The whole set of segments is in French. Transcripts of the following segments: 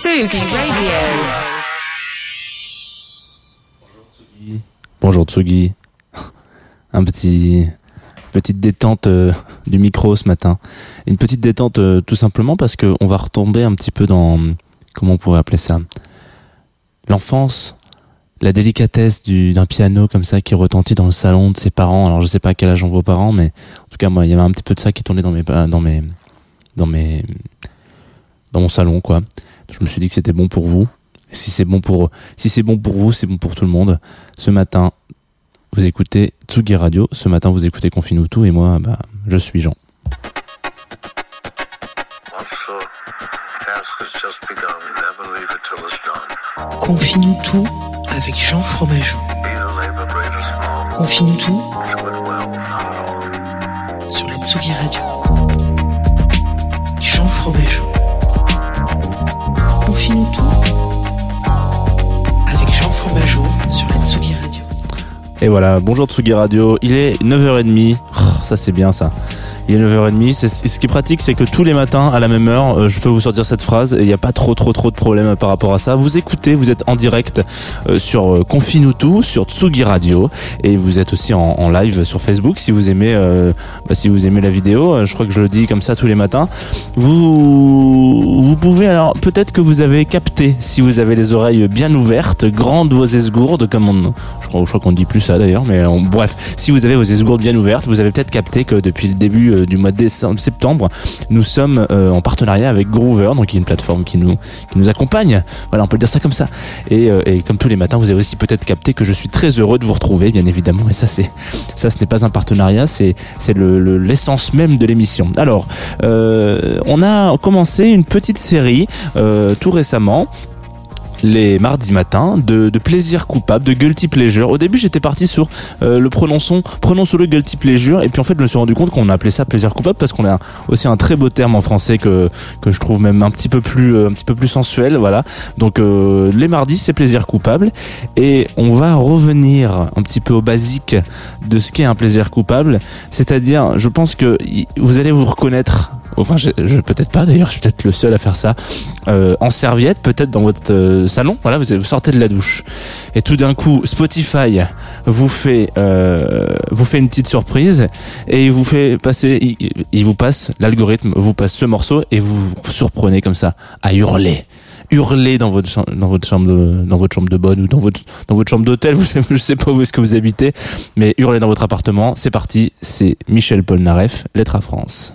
Sugi Radio. Bonjour Tsugi. Un petit petite détente euh, du micro ce matin. Une petite détente euh, tout simplement parce que on va retomber un petit peu dans comment on pourrait appeler ça? L'enfance, la délicatesse du d'un piano comme ça qui retentit dans le salon de ses parents. Alors je sais pas à quel âge ont vos parents mais en tout cas moi il y avait un petit peu de ça qui tournait dans mes dans mes dans mes dans mon salon quoi. Je me suis dit que c'était bon pour vous. Si c'est bon pour si c'est bon pour vous, c'est bon pour tout le monde. Ce matin, vous écoutez Tsugi Radio. Ce matin, vous écoutez Confine tout et moi, bah, je suis Jean. Confie-nous tout avec Jean Fromageau. Confie-nous tout sur la Tsugi Radio. Et voilà, bonjour Tsugi Radio. Il est 9h30. Oh, ça c'est bien ça. Il est 9h30. C'est, ce qui est pratique, c'est que tous les matins, à la même heure, euh, je peux vous sortir cette phrase et il n'y a pas trop, trop, trop de problèmes par rapport à ça. Vous écoutez, vous êtes en direct euh, sur euh, Confine-nous tout, sur Tsugi Radio et vous êtes aussi en, live sur Facebook si vous aimez, euh, bah, si vous aimez la vidéo. Je crois que je le dis comme ça tous les matins. Vous, vous pouvez alors peut-être que vous avez capté si vous avez les oreilles bien ouvertes, grandes vos esgourdes, comme on, je crois, je crois qu'on dit plus ça d'ailleurs, mais on- bref, si vous avez vos esgourdes bien ouvertes, vous avez peut-être capté que depuis le début du mois de décembre, septembre, nous sommes euh, en partenariat avec Groover, donc qui est une plateforme qui nous qui nous accompagne. Voilà, on peut le dire ça comme ça. Et, euh, et comme tous les matins, vous avez aussi peut-être capté que je suis très heureux de vous retrouver, bien évidemment. Et ça, c'est ça, ce n'est pas un partenariat, c'est c'est le le- l'essence même de l'émission. Alors, euh, on a commencé une petite série tout récemment les mardis matins de, de plaisir coupable, de guilty pleasure. Au début, j'étais parti sur euh, le prononçons, prononçons le guilty pleasure, et puis en fait, je me suis rendu compte qu'on appelait ça plaisir coupable parce qu'on a aussi un très beau terme en français que que je trouve même un petit peu plus euh, un petit peu plus sensuel, voilà. Donc euh, les mardis, c'est plaisir coupable, et on va revenir un petit peu au basique de ce qu'est un plaisir coupable, c'est-à-dire, je pense que vous allez vous reconnaître. Enfin, je, je peut-être pas d'ailleurs, je suis peut-être le seul à faire ça. Euh, en serviette, peut-être dans votre euh, salon. Voilà, vous, vous sortez de la douche. Et tout d'un coup, Spotify vous fait euh, vous fait une petite surprise et il vous fait passer, il, il vous passe l'algorithme, vous passe ce morceau et vous vous surprenez comme ça à hurler. Hurler dans votre chambre, dans votre chambre de, dans votre chambre de bonne ou dans votre dans votre chambre d'hôtel vous je sais pas où est-ce que vous habitez mais hurler dans votre appartement c'est parti c'est Michel Polnareff lettre à France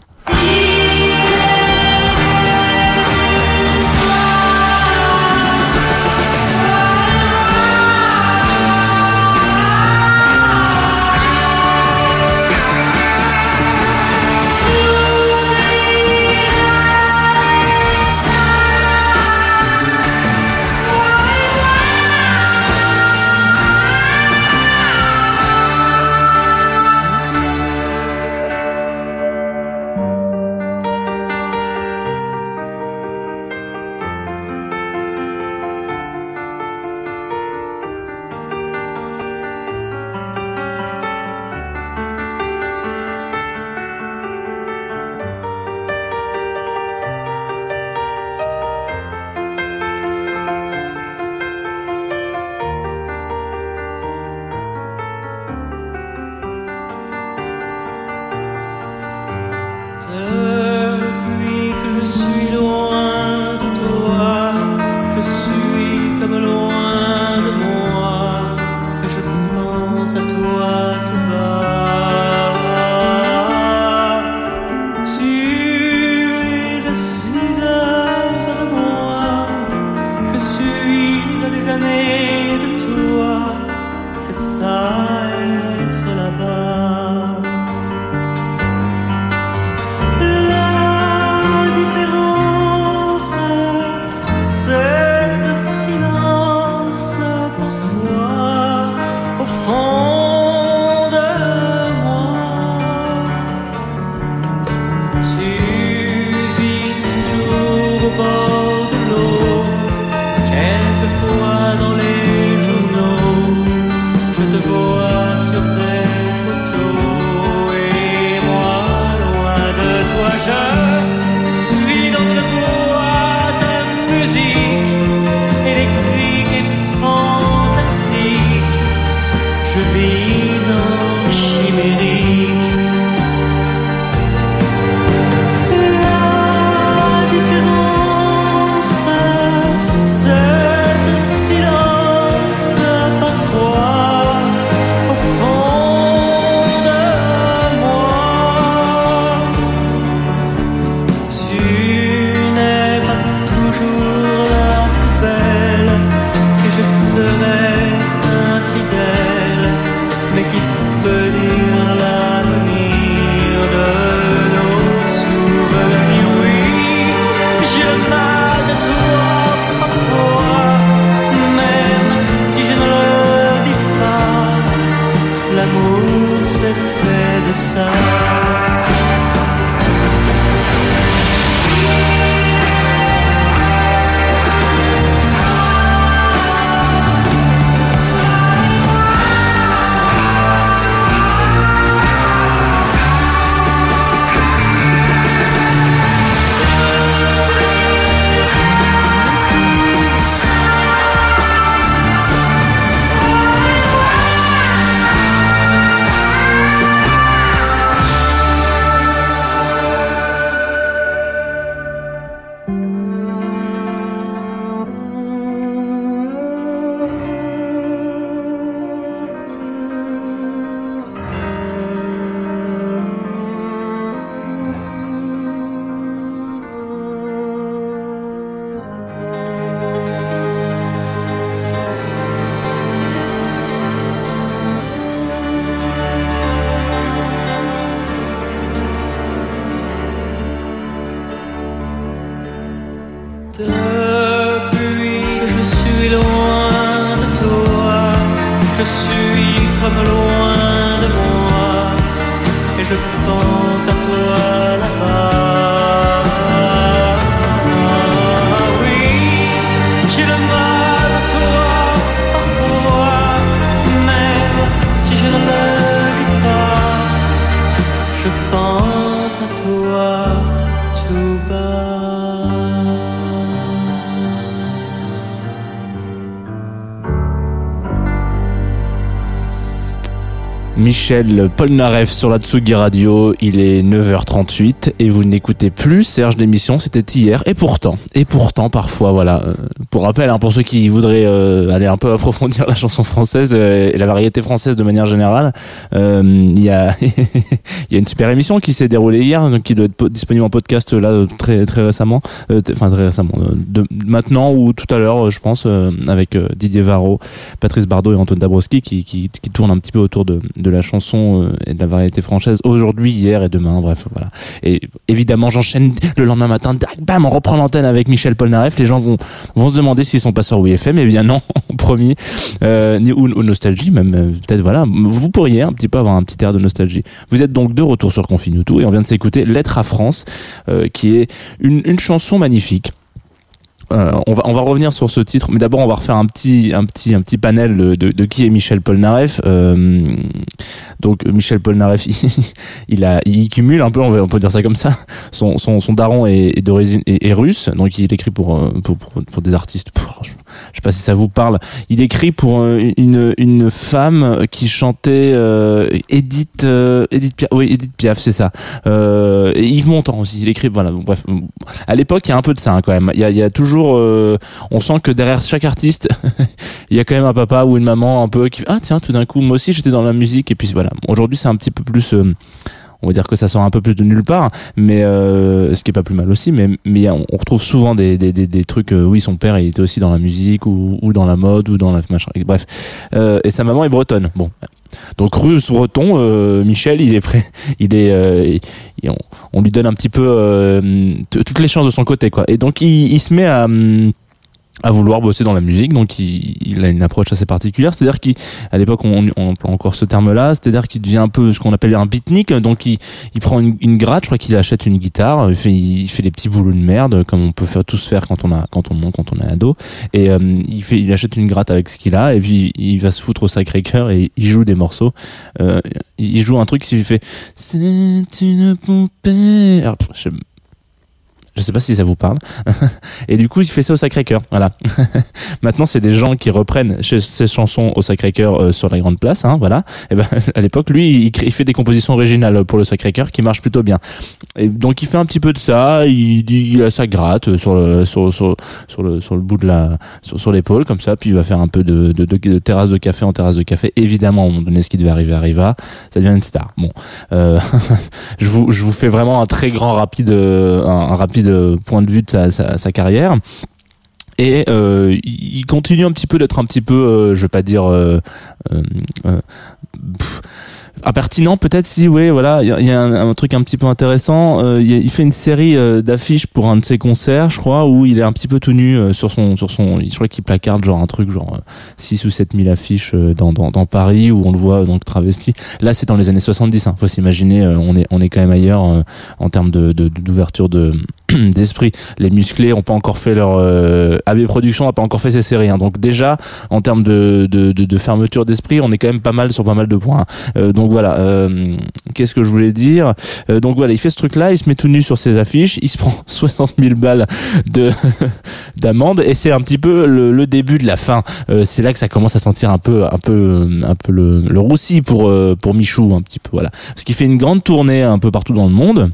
Depuis je suis loin de toi, je suis comme loin de moi, et je pense à toi là-bas. Oui, j'ai le mal à toi parfois, même si je ne le dis pas, je pense à toi Michel Polnareff sur la Tsugi Radio, il est 9h38 et vous n'écoutez plus Serge l'émission, c'était hier et pourtant, et pourtant parfois voilà, euh, pour rappel hein, pour ceux qui voudraient euh, aller un peu approfondir la chanson française euh, et la variété française de manière générale, euh, il y a y a une super émission qui s'est déroulée hier donc qui doit être po- disponible en podcast là très très récemment, euh, enfin très récemment, de, maintenant ou tout à l'heure je pense avec Didier Varro, Patrice Bardot et Antoine Dabrowski qui, qui, qui tournent un petit peu autour de, de la chanson euh, et de la variété française aujourd'hui, hier et demain, bref, voilà. Et évidemment, j'enchaîne le lendemain matin, bam, on reprend l'antenne avec Michel Polnareff. Les gens vont, vont se demander s'ils sont pas sur WFM. Eh bien non, premier, euh, ou, ou nostalgie, même euh, peut-être voilà. Vous pourriez un petit peu avoir un petit air de nostalgie. Vous êtes donc de retour sur Confine tout et on vient de s'écouter Lettre à France, euh, qui est une, une chanson magnifique. Euh, on va on va revenir sur ce titre, mais d'abord on va refaire un petit un petit un petit panel de, de, de qui est Michel Polnareff. Euh, donc Michel Polnareff, il, il a il cumule un peu, on, va- on peut dire ça comme ça. Son son, son daron est, est d'origine est, russe, donc il écrit pour euh, pour, pour, pour des artistes. Pour- je, sais pas si ça vous parle. Il écrit pour euh, une une femme qui chantait euh, Edith euh, Edith Piaf. Oui Edith Piaf, c'est ça. Euh, et Yves Montand aussi. Il écrit voilà. bref, à l'époque, il y a un peu de ça hein, quand même. Il y a, il y a toujours, euh, on sent que derrière chaque artiste, il y a quand même un papa ou une maman un peu qui ah tiens tout d'un coup moi aussi j'étais dans la musique et puis voilà. Aujourd'hui c'est un petit peu plus euh, on va dire que ça sort un peu plus de nulle part, mais euh, ce qui est pas plus mal aussi. Mais mais on, retrouve souvent des des, des, des trucs. euh, oui, son père il était aussi dans la musique ou, ou dans la mode ou dans la machin. Bref, euh, et sa maman est bretonne. Bon, donc russe breton. euh, Michel, il est prêt. Il est. euh, on, lui donne un petit peu euh, toutes les chances de son côté, quoi. Et donc il, il se met à hum, à vouloir bosser dans la musique, donc il, il a une approche assez particulière, c'est-à-dire qu'à l'époque on, on emploie encore ce terme-là, c'est-à-dire qu'il devient un peu ce qu'on appelle un beatnik, donc il, il prend une, une gratte, je crois qu'il achète une guitare, il fait, il fait des petits boulots de merde comme on peut faire tous faire quand on a quand on quand on est ado, et euh, il fait, il achète une gratte avec ce qu'il a, et puis il va se foutre au Sacré-Cœur et il joue des morceaux, euh, il joue un truc s'il fait c'est une poupée, je, je sais pas si ça vous parle. Et du coup, il fait ça au Sacré-Cœur. Voilà. Maintenant, c'est des gens qui reprennent ces chansons au Sacré-Cœur euh, sur la grande place. Hein, voilà. Et ben, à l'époque, lui, il, fait des compositions originales pour le Sacré-Cœur qui marchent plutôt bien. Et donc, il fait un petit peu de ça. Il dit, il a sa gratte sur le sur le sur le bout de la sur, l'épaule comme ça. Puis il va faire un peu de, terrasse de café en terrasse de café. Évidemment, moment donné, ce qui devait arriver arriva. Ça devient une star. Bon. Euh, je vous je vous fais vraiment un très grand rapide euh, un rapide point de vue de sa, carrière Et euh, il continue un petit peu d'être un petit peu, euh, je vais pas dire euh, euh, euh, impertinent, peut-être si, oui, voilà, il y a, un, truc un petit peu intéressant. Il, fait une série d'affiches pour un de ses concerts, je crois, où il est un petit peu tout nu sur son, sur son, je crois qu'il placarde genre un truc genre 6 ou 7 000 affiches dans, dans, Paris où on le voit donc travesti. Là, c'est dans les années 70. Hein. Faut s'imaginer, on est, on est quand même ailleurs en termes de, de- d'ouverture de d'esprit. Les musclés ont pas encore fait leur euh, AB Productions a pas encore fait ses séries. hein. Donc déjà en termes de, fermeture d'esprit, on est quand même pas mal sur pas mal de points. Euh, donc voilà. euh, Qu'est-ce que je voulais dire? Euh, Donc voilà, il fait ce truc-là, il se met tout nu sur ses affiches, il se prend 60 000 balles de d'amende et c'est un petit peu le, début de la fin. C'est là que ça commence à sentir un peu un peu un peu le, le roussi pour pour Michou un petit peu voilà. Parce qu'il fait une grande tournée un peu partout dans le monde.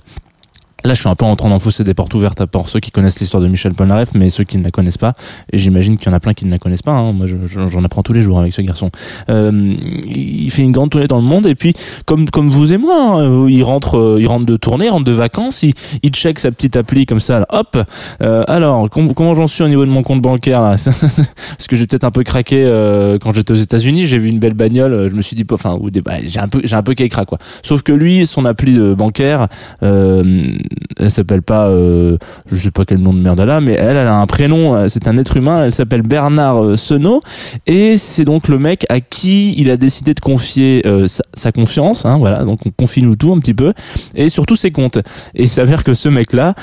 Là, je suis un peu en train d'enfoncer des portes ouvertes pour ceux qui connaissent l'histoire de Michel Polnareff, mais ceux qui ne la connaissent pas, et j'imagine qu'il y en a plein qui ne la connaissent pas. Hein. Moi, je- je- j'en apprends tous les jours avec ce garçon. Euh, il fait une grande tournée dans le monde, et puis comme comme vous et moi, hein, il rentre, euh, il rentre de tournée, rentre de vacances, il, il check sa petite appli comme ça. là, hop. Euh, alors, com- comment j'en suis au niveau de mon compte bancaire là? Parce que j'ai peut-être un peu craqué euh, quand j'étais aux États-Unis. J'ai vu une belle bagnole, euh, je me suis dit, enfin, bah, j'ai un peu, j'ai un peu kékra quoi. Sauf que lui, son appli euh, bancaire, euh, elle s'appelle pas, euh, je sais pas quel nom de merde elle a, mais elle, a un prénom, euh, c'est un être humain, elle s'appelle Bernard euh, Senot, et c'est donc le mec à qui il a décidé de confier euh, sa, confiance, hein, voilà, donc on confie nous tout un petit peu, et surtout ses comptes. Et il s'avère que ce mec-là,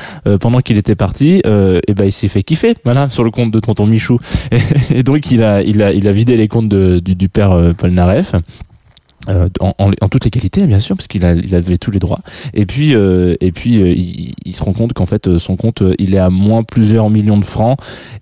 pendant qu'il était parti, et ben il s'est fait kiffer, voilà, sur le compte de tonton Michou, et, donc il a, vidé les comptes du, du père Paul Naref. Euh, en, en, en toute légalité bien sûr parce qu'il il avait tous les droits. Et puis euh, et puis euh, il, il se rend compte qu'en fait euh, son compte euh, il est à moins plusieurs millions de francs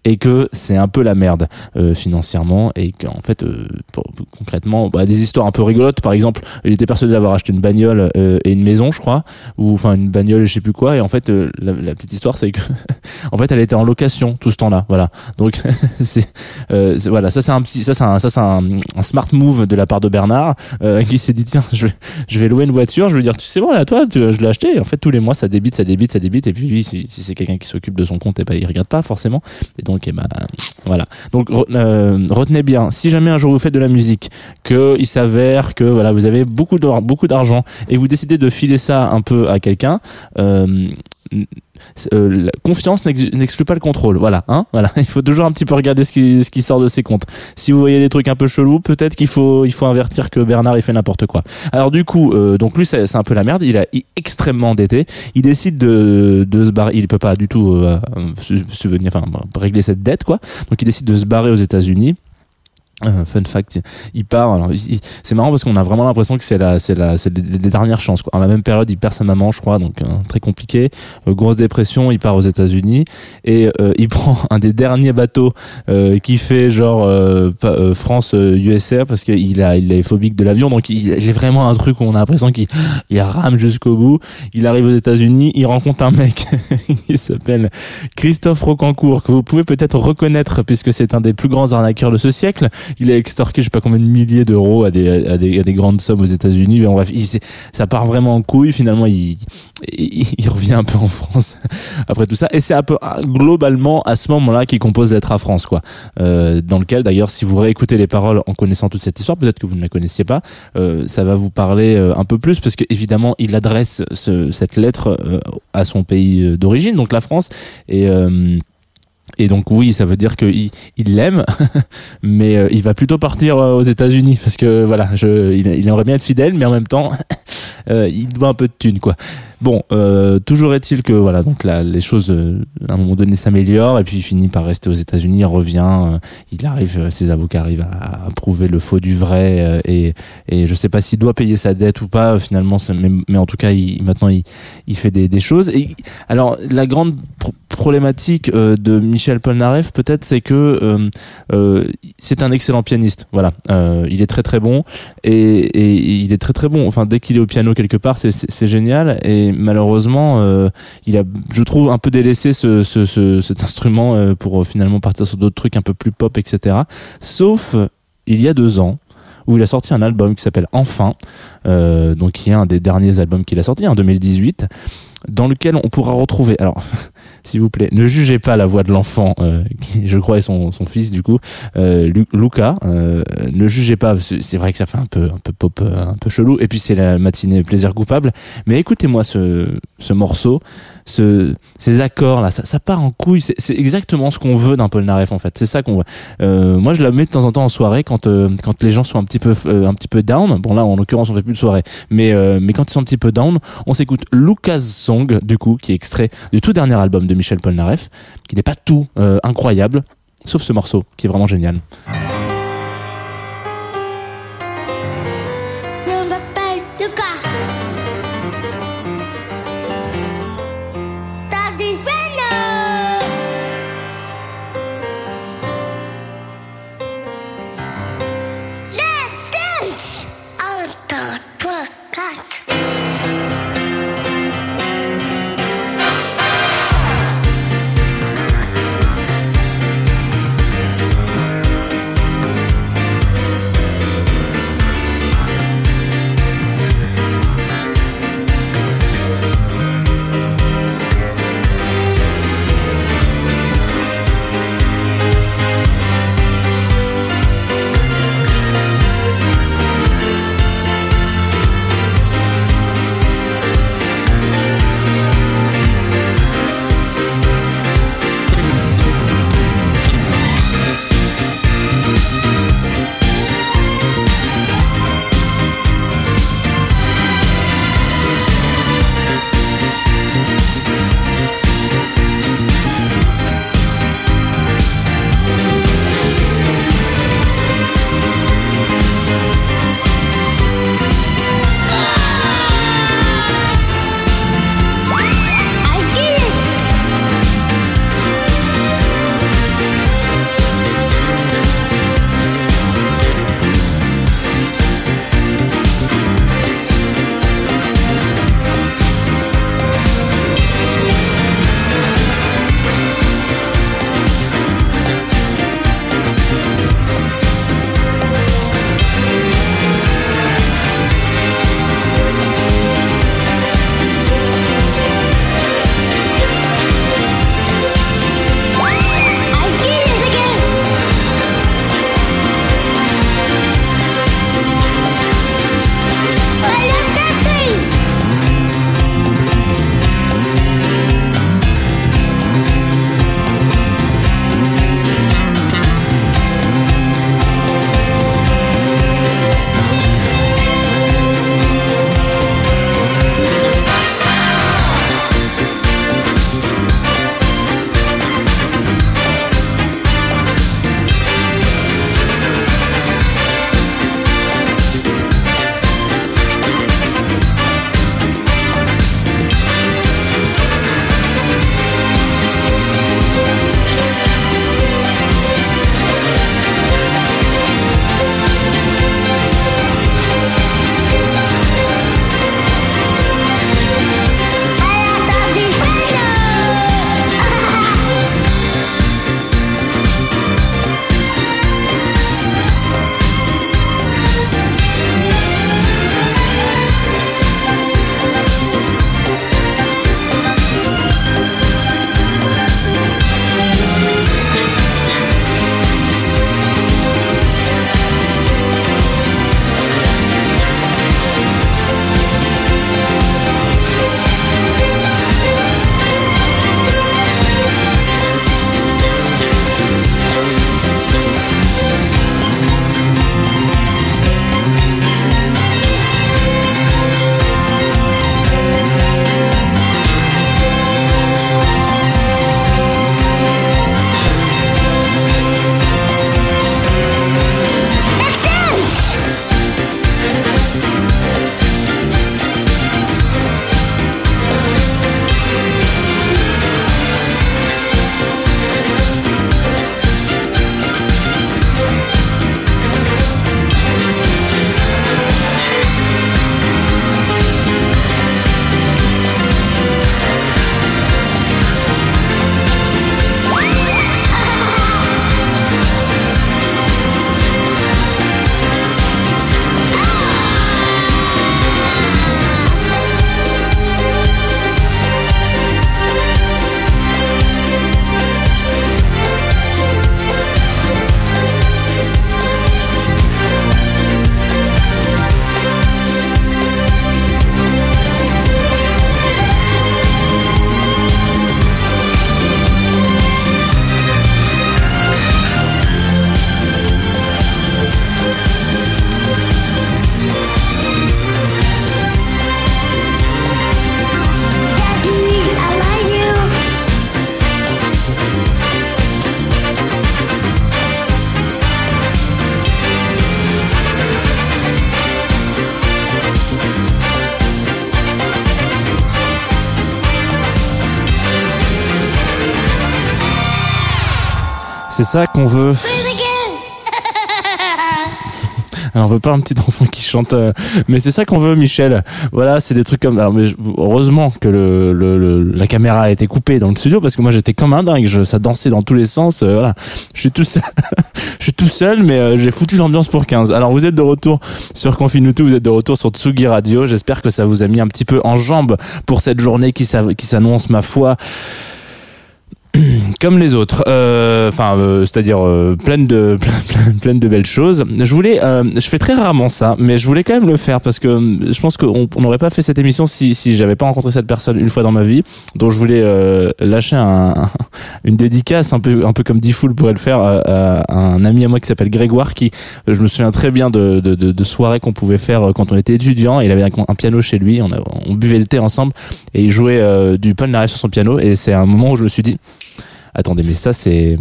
et que c'est un peu la merde euh, financièrement et qu'en fait pour- concrètement bah, des histoires un peu rigolotes. Par exemple il était persuadé d'avoir acheté une bagnole et une maison je crois ou enfin une bagnole je sais plus quoi. Et en fait la, la petite histoire c'est que en fait elle était en location tout ce temps-là. Voilà. Donc c'est voilà. Ça c'est un petit ça c'est un ça c'est un, smart move de la part de Bernard qui s'est dit tiens je vais je vais louer une voiture je vais dire tu sais bon là toi tu- je l'ai acheté. Et en fait tous les mois ça débite ça débite ça débite. Et puis si, si c'est quelqu'un qui s'occupe de son compte et ben il regarde pas forcément. Et donc eh ben, voilà. Donc re- euh, retenez bien si jamais un jour vous faites de la musique que il s'avère que voilà vous avez beaucoup d'or- beaucoup d'argent et vous décidez de filer ça un peu à quelqu'un euh, euh, la confiance n'ex- n'exclut pas le contrôle. Voilà, hein, voilà. Il faut toujours un petit peu regarder ce qui, sort de ses comptes. Si vous voyez des trucs un peu chelous, peut-être qu'il faut, il faut avertir que Bernard il fait n'importe quoi. Alors du coup, euh, donc lui c'est un peu la merde. Il est extrêmement endetté. Il décide de, se barrer. Il peut pas du tout euh, enfin régler cette dette quoi. Donc il décide de se barrer aux États-Unis. Euh, fun fact, il part. C'est marrant parce qu'on a vraiment l'impression que c'est la, c'est la, c'est les, dernières chances. Quoi. La même période, il perd sa maman, je crois, donc euh, très compliqué. Euh, grosse dépression, il part aux États-Unis et euh, il prend un des derniers bateaux qui fait genre France USA parce qu'il a, il est phobique de l'avion, donc il, il est vraiment un truc où on a l'impression qu'il il rame jusqu'au bout. Il arrive aux États-Unis, il rencontre un mec qui s'appelle Christophe Rocancourt que vous pouvez peut-être reconnaître puisque c'est un des plus grands arnaqueurs de ce siècle il a extorqué je sais pas combien de milliers d'euros à des, à des, à des grandes sommes aux États-Unis. Mais en bref, il, ça part vraiment en couille. Finalement, il, il, revient un peu en France après tout ça. Et c'est un peu globalement à ce moment-là qu'il compose l'être à France, quoi. Euh, dans lequel d'ailleurs, si vous réécoutez les paroles en connaissant toute cette histoire, peut-être que vous ne la connaissiez pas, euh, ça va vous parler euh, un peu plus parce que évidemment, il adresse ce, cette lettre euh, à son pays euh, d'origine, donc la France, et euh, et donc oui, ça veut dire qu'il il l'aime, mais euh, il va plutôt partir euh, aux États-Unis parce que voilà, je, il, aimerait bien être fidèle, mais en même temps, euh, il doit un peu de thunes quoi. Bon, euh, toujours est-il que voilà, donc là, les choses euh, à un moment donné s'améliorent et puis il finit par rester aux États-Unis, il revient, euh, il arrive, euh, ses avocats arrivent à, prouver le faux du vrai euh, et et je sais pas s'il doit payer sa dette ou pas finalement, mais, mais en tout cas, il, maintenant il il fait des, des choses. Et alors la grande pro- problématique euh, de Michel Polnareff peut-être c'est que c'est un excellent pianiste. Voilà, il est très très bon et, et il est très très bon. Enfin dès qu'il est au piano quelque part c'est génial et malheureusement euh, il a je trouve un peu délaissé ce, ce, ce- cet instrument euh, pour euh, finalement partir sur d'autres trucs un peu plus pop etc. Sauf il y a deux ans où il a sorti un album qui s'appelle Enfin, donc qui est un des derniers albums qu'il a sorti en 2018. Dans lequel on pourra retrouver. Alors, s'il vous plaît, ne jugez pas la voix de l'enfant, euh, qui je crois est son, son fils du coup, euh, Lu- Luca. euh, ne jugez pas, c'est vrai que ça fait un peu un peu pop, euh, un peu chelou. Et puis c'est la matinée plaisir coupable. Mais écoutez-moi ce ce morceau, ce ces accords là, ça, ça part en couille. C'est exactement ce qu'on veut d'un Polnareff en fait. C'est ça qu'on veut. Euh, moi, je la mets de temps en temps en soirée quand euh, quand les gens sont un petit peu un petit peu down. Bon là, en l'occurrence, on fait plus de soirée, mais mais quand ils sont un petit peu down, on s'écoute Lucas Du coup, qui est extrait du tout dernier album de Michel Polnareff, qui n'est pas tout euh, incroyable, sauf ce morceau qui est vraiment génial. C'est ça qu'on veut. Alors, on veut pas un petit enfant qui chante, euh, mais c'est ça qu'on veut, Michel. Voilà, c'est des trucs comme. Alors, mais heureusement que le, le- le- la caméra a été coupée dans le studio parce que moi j'étais comme un dingue. Je, ça dansait dans tous les sens. euh, voilà, je suis tout seul. je suis tout seul, mais euh, j'ai foutu l'ambiance pour 15. Alors, vous êtes de retour sur Confinuto, vous êtes de retour sur Tsugi Radio. J'espère que ça vous a mis un petit peu en jambe pour cette journée qui s'annonce, ma foi. comme les autres, Euh, enfin, euh, c'est-à-dire euh, pleine de plein- plein- pleine de belles choses. Je voulais, euh, je fais très rarement ça, mais je voulais quand même le faire parce que euh, je pense qu'on on n'aurait pas fait cette émission si si j'avais pas rencontré cette personne une fois dans ma vie. Donc je voulais euh, lâcher un, une dédicace un peu un peu comme Diffoul pourrait le faire à, un ami à moi qui s'appelle Grégoire qui, euh, je me souviens très bien de de, de, soirées qu'on pouvait faire euh, quand on était étudiant. Il avait un, piano chez lui, on, buvait le thé ensemble et il jouait euh, du Polnareff sur son piano et c'est un moment où je me suis dit attendez mais ça c'est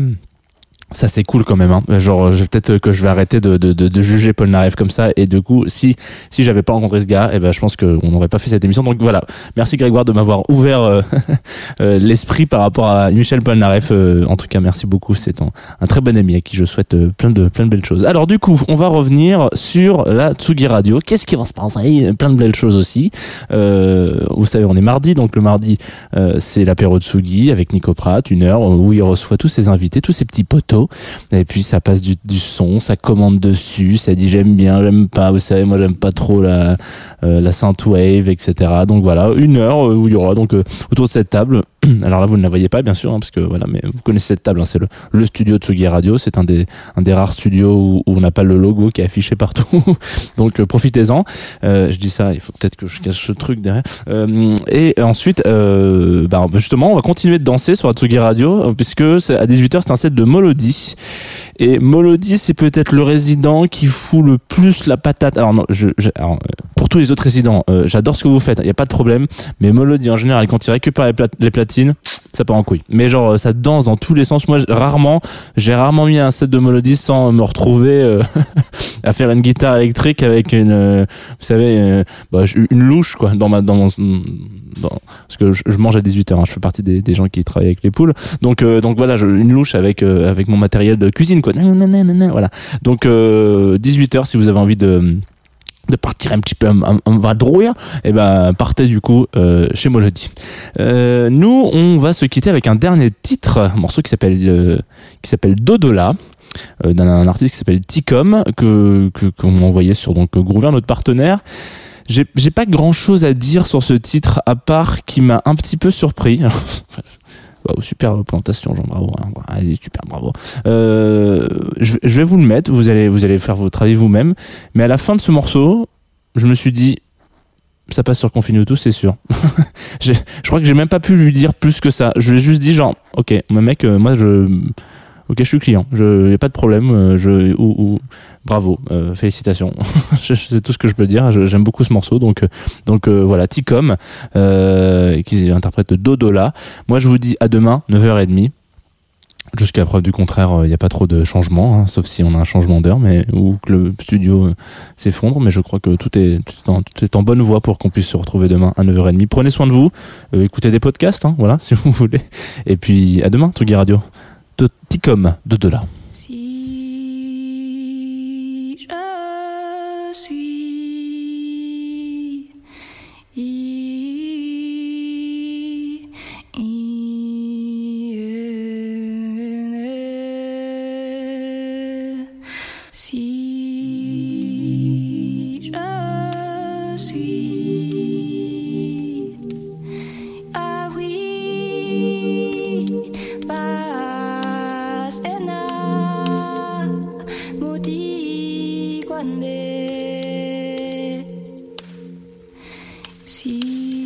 ça c'est cool quand même hein. genre je peut-être que je vais arrêter de, de, de, de juger Paul Narev comme ça. Et du coup si si j'avais pas rencontré ce gars et ben je pense qu'on n'aurait pas fait cette émission. Donc voilà. Merci Grégoire de m'avoir ouvert euh, euh, l'esprit par rapport à Michel Polnareff euh, en tout cas merci beaucoup. C'est un, un très bon ami à qui je souhaite euh, plein de plein de belles choses. Alors du coup on va revenir sur la Tsugi Radio. Qu'est-ce qui va se passer? Plein de belles choses aussi. Euh, vous savez on est mardi donc le mardi euh, c'est l'apéro Tsugi avec Nico Pratt une heure où il reçoit tous ses invités tous ses petits poteaux et puis ça passe du, son ça commande dessus ça dit j'aime bien j'aime pas vous savez moi j'aime pas trop la euh, la etc donc voilà une heure euh, où il y aura donc euh, autour de cette table alors là vous ne la voyez pas bien sûr hein, parce que voilà mais vous connaissez cette table hein, c'est le, le studio Tsugi Radio c'est un des un des rares studios où, où on n'a pas le logo qui est affiché partout. Donc euh, profitez-en. Euh, je dis ça il faut peut-être que je cache ce truc derrière. Euh, et ensuite bah, justement on va continuer de danser sur Tsugi Radio puisque à 18h c'est un set de Molody. Et Molody c'est peut-être le résident qui fout le plus la patate. Alors non je, je- alors, euh, pour tous les autres résidents j'adore ce que vous faites il y a pas de problème. Mais Molody en général quand il récupère les, plat- les platines ça part en couille. Mais genre euh, ça danse dans tous les sens. Moi rarement j'ai rarement mis un set de Molody sans me retrouver euh, à faire une guitare électrique avec une euh, vous savez bah, une louche quoi dans ma dans mon dans- parce que je, mange à 18h hein, je fais partie des, gens qui travaillent avec les poules. Donc donc voilà je, une louche avec avec mon matériel de cuisine quoi. Voilà. Donc euh, 18h si vous avez envie de de partir un petit peu en, en, en vadrouille, et ben partez du coup euh, chez Molody. Euh, nous, on va se quitter avec un dernier titre, un morceau qui s'appelle euh, qui s'appelle Dodola. euh, d'un artiste qui s'appelle Ticom que qu'on m'a envoyé sur donc Groover notre partenaire j'ai pas grand chose à dire sur ce titre à part qui m'a un petit peu surpris Waouh, super présentation, Jean, bravo. Hein. Allez, super, bravo. Euh, je, vais vous le mettre, vous allez, vous allez faire votre avis vous-même. Mais à la fin de ce morceau, je me suis dit, ça passe sur Confinuto, c'est sûr. Je crois que j'ai même pas pu lui dire plus que ça. Je lui ai juste dit, genre, ok, mec, euh, moi, je, ok, je suis client, je, y a pas de problème, euh, je, ou, ou- bravo, euh, félicitations. C'est tout ce que je peux dire. J'aime beaucoup ce morceau, donc, euh, donc euh, voilà, Ticom, euh, qui interprète Dodola. Moi, je vous dis à demain, 9h30. Jusqu'à preuve du contraire, il n'y a pas trop de changements, hein, sauf si on a un changement d'heure, mais ou que le studio euh, s'effondre. Mais je crois que tout est, tout est, en, tout est en bonne voie pour qu'on puisse se retrouver demain à 9h30. Prenez soin de vous, euh, écoutez des podcasts, hein, voilà, si vous voulez. Et puis à demain, Tsugi Radio. De Ticom, de Dola. Sí.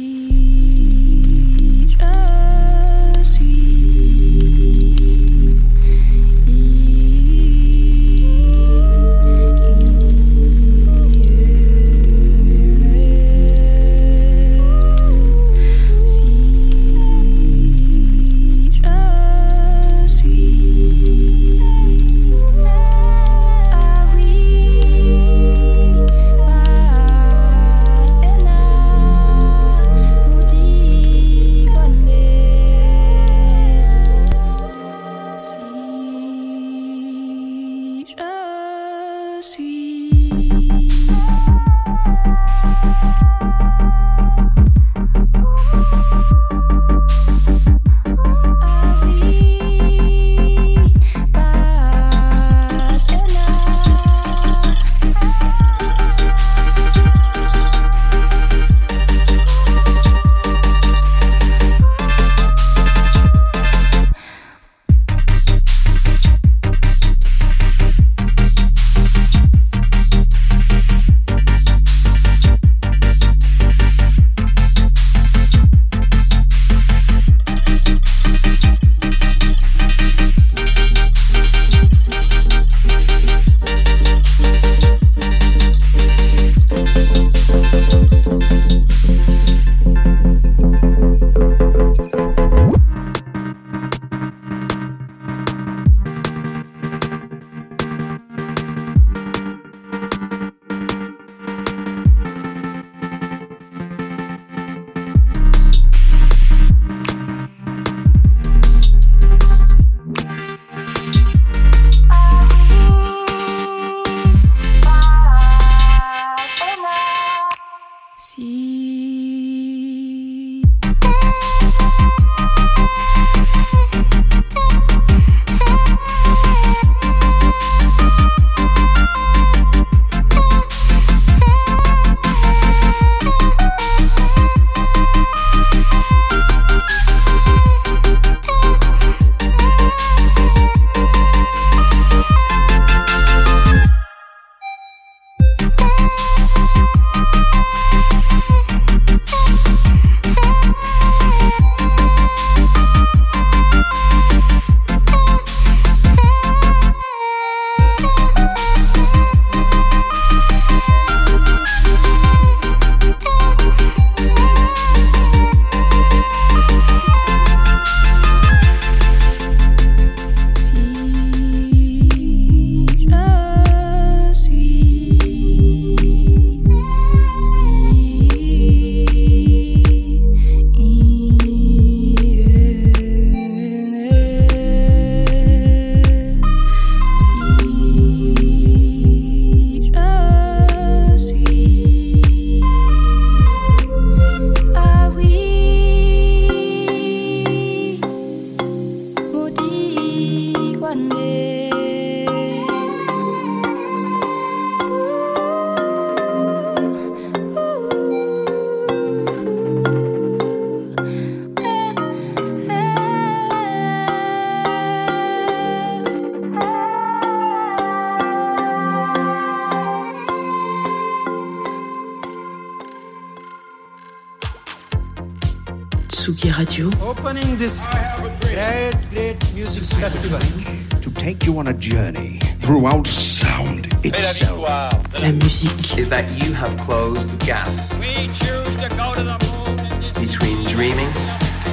La musique, is that you have closed the gap We choose to go to the moon in this between dreaming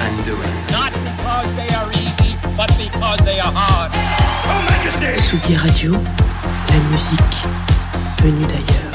and doing? not because they are easy, but because they are hard. Tsugi Radio, la musique venue d'ailleurs.